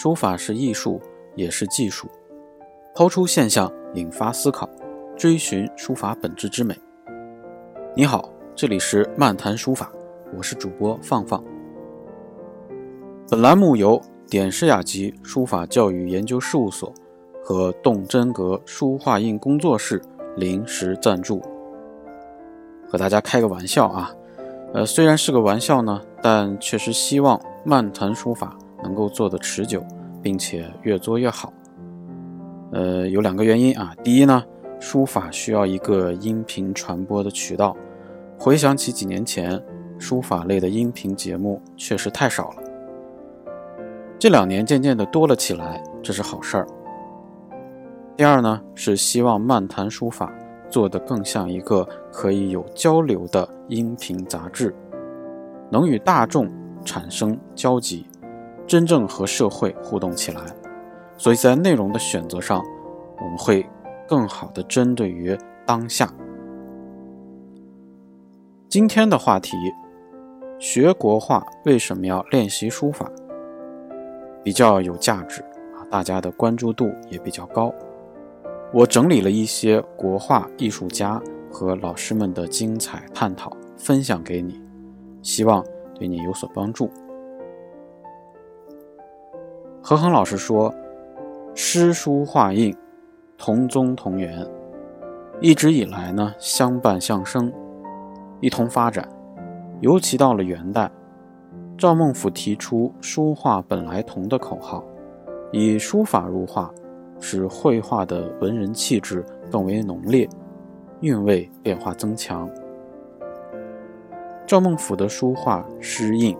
书法是艺术，也是技术。抛出现象，引发思考，追寻书法本质之美。你好，这里是漫谈书法，我是主播放放。本栏目由点诗雅集书法教育研究事务所和动真格书画印工作室临时赞助。和大家开个玩笑啊，呃，虽然是个玩笑呢，但确实希望漫谈书法能够做得持久，并且越做越好。呃，有两个原因啊，第一呢，书法需要一个音频传播的渠道。回想起几年前，书法类的音频节目确实太少了。这两年渐渐的多了起来，这是好事儿。第二呢，是希望漫谈书法做得更像一个可以有交流的音频杂志，能与大众产生交集，真正和社会互动起来。所以在内容的选择上，我们会更好的针对于当下。今天的话题：学国画为什么要练习书法？比较有价值啊，大家的关注度也比较高。我整理了一些国画艺术家和老师们的精彩探讨，分享给你，希望对你有所帮助。何恒老师说：“诗书画印同宗同源，一直以来呢相伴相生，一同发展，尤其到了元代。”赵孟頫提出“书画本来同”的口号，以书法入画，使绘画的文人气质更为浓烈，韵味变化增强。赵孟頫的书画诗印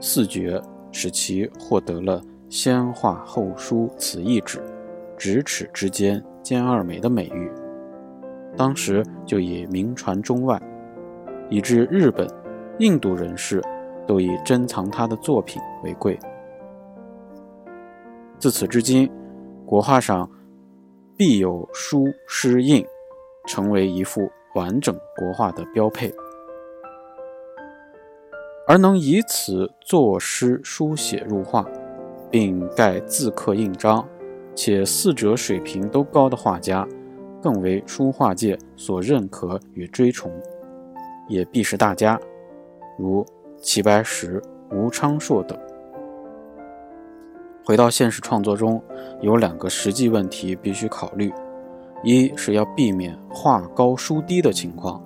四绝，使其获得了“先画后书此一指，咫尺之间兼二美”的美誉，当时就已名传中外，以致日本、印度人士。都以珍藏他的作品为贵。自此至今，国画上必有书诗印，成为一幅完整国画的标配。而能以此作诗书写入画，并盖字刻印章，且四者水平都高的画家，更为书画界所认可与追崇，也必是大家，如。齐白石、吴昌硕等。回到现实创作中，有两个实际问题必须考虑：一是要避免画高书低的情况，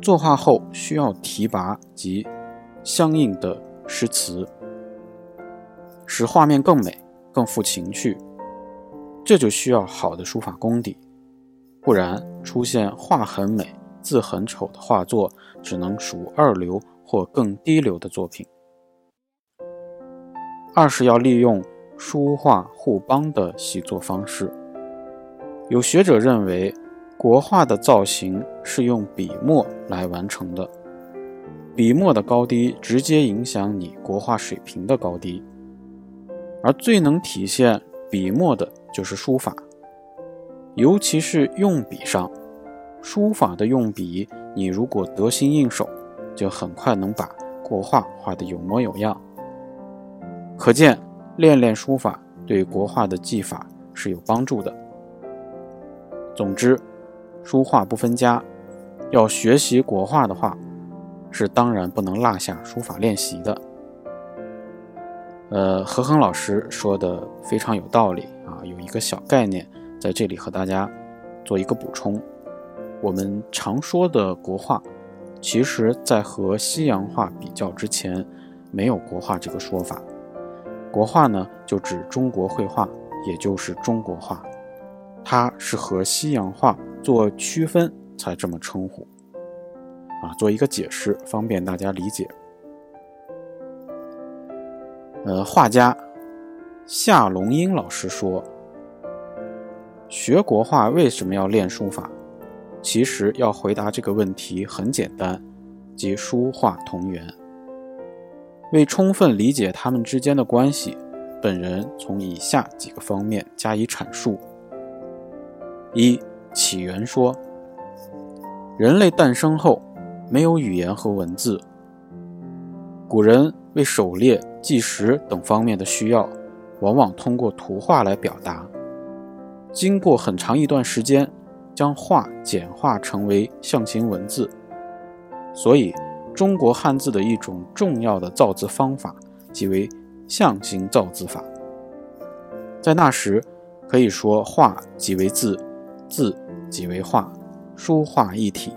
作画后需要提拔及相应的诗词，使画面更美、更富情趣。这就需要好的书法功底，不然出现画很美、字很丑的画作，只能属二流。或更低流的作品。二是要利用书画互帮的习作方式。有学者认为，国画的造型是用笔墨来完成的，笔墨的高低直接影响你国画水平的高低，而最能体现笔墨的就是书法，尤其是用笔上，书法的用笔，你如果得心应手。就很快能把国画画得有模有样，可见练练书法对国画的技法是有帮助的。总之，书画不分家，要学习国画的话，是当然不能落下书法练习的。呃，何恒老师说的非常有道理啊，有一个小概念在这里和大家做一个补充，我们常说的国画。其实，在和西洋画比较之前，没有国画这个说法。国画呢，就指中国绘画，也就是中国画。它是和西洋画做区分才这么称呼。啊，做一个解释，方便大家理解。呃，画家夏龙英老师说，学国画为什么要练书法？其实要回答这个问题很简单，即书画同源。为充分理解它们之间的关系，本人从以下几个方面加以阐述：一、起源说。人类诞生后，没有语言和文字，古人为狩猎、计时等方面的需要，往往通过图画来表达。经过很长一段时间，将画简化成为象形文字。所以，中国汉字的一种重要的造字方法，即为象形造字法。在那时，可以说画即为字，字即为画，书画一体。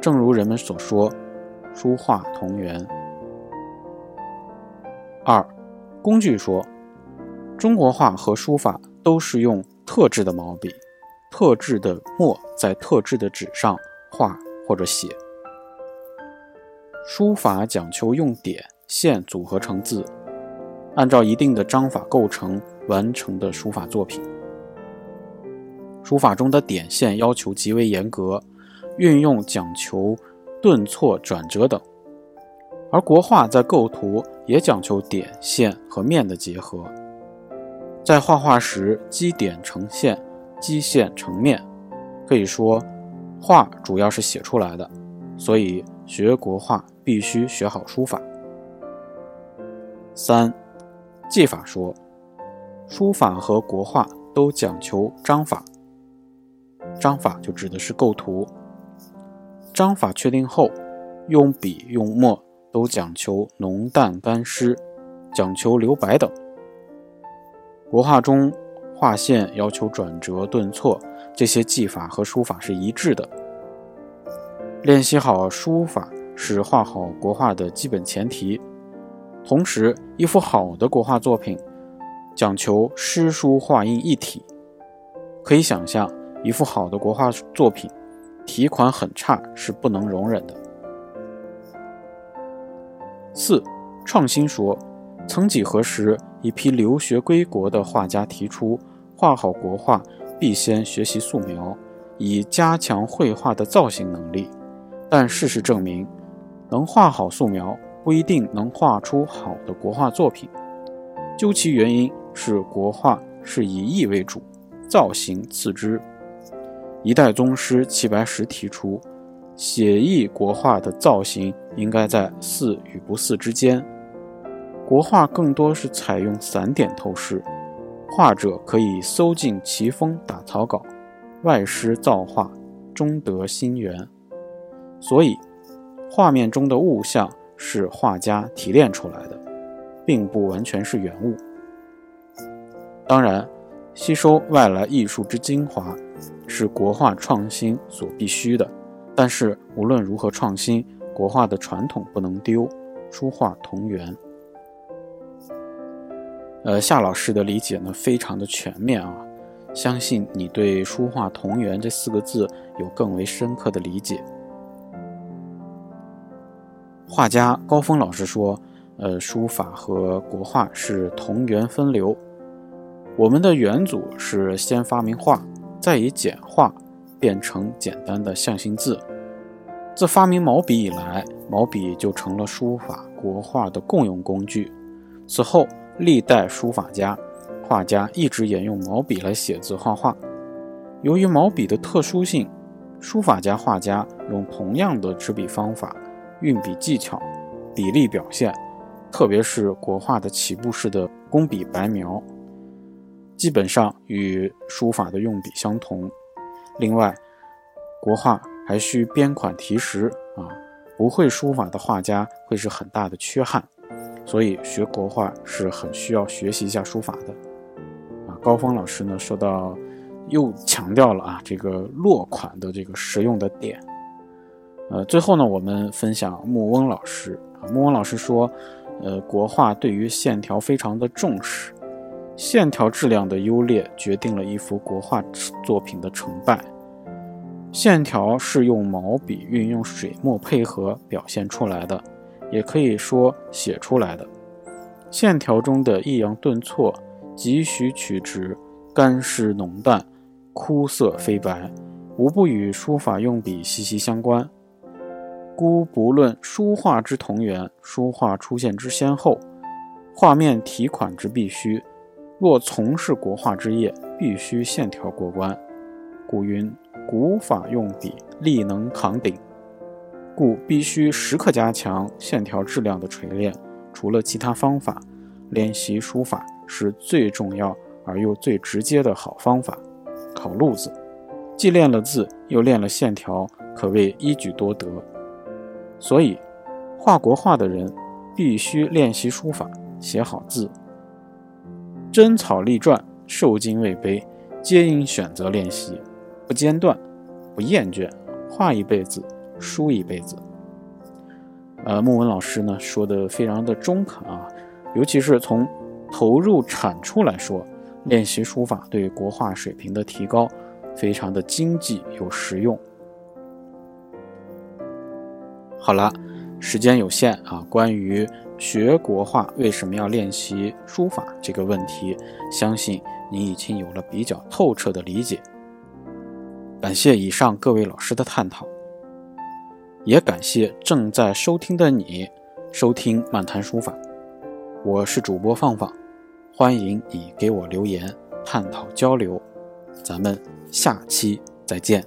正如人们所说，书画同源。二，工具说，中国画和书法都是用特制的毛笔、特制的墨在特制的纸上画或者写。书法讲求用点线组合成字，按照一定的章法构成完成的书法作品。书法中的点线要求极为严格，运用讲求顿挫转折等。而国画在构图也讲究点线和面的结合，在画画时积点成线，积线成面，可以说画主要是写出来的，所以学国画必须学好书法。三，技法说，书法和国画都讲求章法，章法就指的是构图，章法确定后，用笔用墨。都讲求浓淡干湿，讲求留白等。国画中画线要求转折顿挫，这些技法和书法是一致的。练习好书法是画好国画的基本前提。同时，一幅好的国画作品讲求诗书画印一体。可以想象，一幅好的国画作品题款很差是不能容忍的。四创新说，曾几何时，一批留学归国的画家提出，画好国画必先学习素描，以加强绘画的造型能力。但事实证明，能画好素描不一定能画出好的国画作品。究其原因，是国画是以意为主，造型次之。一代宗师齐白石提出。写意国画的造型应该在似与不似之间，国画更多是采用散点透视，画者可以搜尽奇峰打草稿，外施造化，中得心源。所以，画面中的物象是画家提炼出来的，并不完全是原物。当然，吸收外来艺术之精华，是国画创新所必须的。但是无论如何创新，国画的传统不能丢，书画同源。呃，夏老师的理解呢，非常的全面啊，相信你对“书画同源”这四个字有更为深刻的理解。画家高峰老师说：“呃，书法和国画是同源分流，我们的元祖是先发明画，再以简化。”变成简单的象形字。自发明毛笔以来，毛笔就成了书法国画的共用工具。此后，历代书法家、画家一直沿用毛笔来写字画画。由于毛笔的特殊性，书法家、画家用同样的执笔方法、运笔技巧、比例表现，特别是国画的起步式的工笔白描，基本上与书法的用笔相同。另外，国画还需编款题时啊，不会书法的画家会是很大的缺憾，所以学国画是很需要学习一下书法的。啊，高峰老师呢说到，又强调了啊这个落款的这个实用的点。呃，最后呢，我们分享木翁老师啊，木翁老师说，呃，国画对于线条非常的重视。线条质量的优劣决定了一幅国画作品的成败。线条是用毛笔运用水墨配合表现出来的，也可以说写出来的。线条中的抑扬顿挫、急徐曲直、干湿浓淡、枯涩飞白，无不与书法用笔息息相关。故不论书画之同源，书画出现之先后，画面题款之必须。若从事国画之业，必须线条过关。古云：“古法用笔，力能扛鼎。”故必须时刻加强线条质量的锤炼，除了其他方法，练习书法是最重要而又最直接的好方法。考路子，既练了字，又练了线条，可谓一举多得。所以，画国画的人必须练习书法，写好字。真草隶篆，受精未卑，皆应选择练习，不间断，不厌倦，画一辈子，书一辈子。呃，木文老师呢说的非常的中肯啊，尤其是从投入产出来说，练习书法对国画水平的提高非常的经济又实用。好了，时间有限啊，关于学国画为什么要练习书法这个问题，相信你已经有了比较透彻的理解。感谢以上各位老师的探讨。也感谢正在收听的你，收听漫谈书法，我是主播放放，欢迎你给我留言探讨交流，咱们下期再见。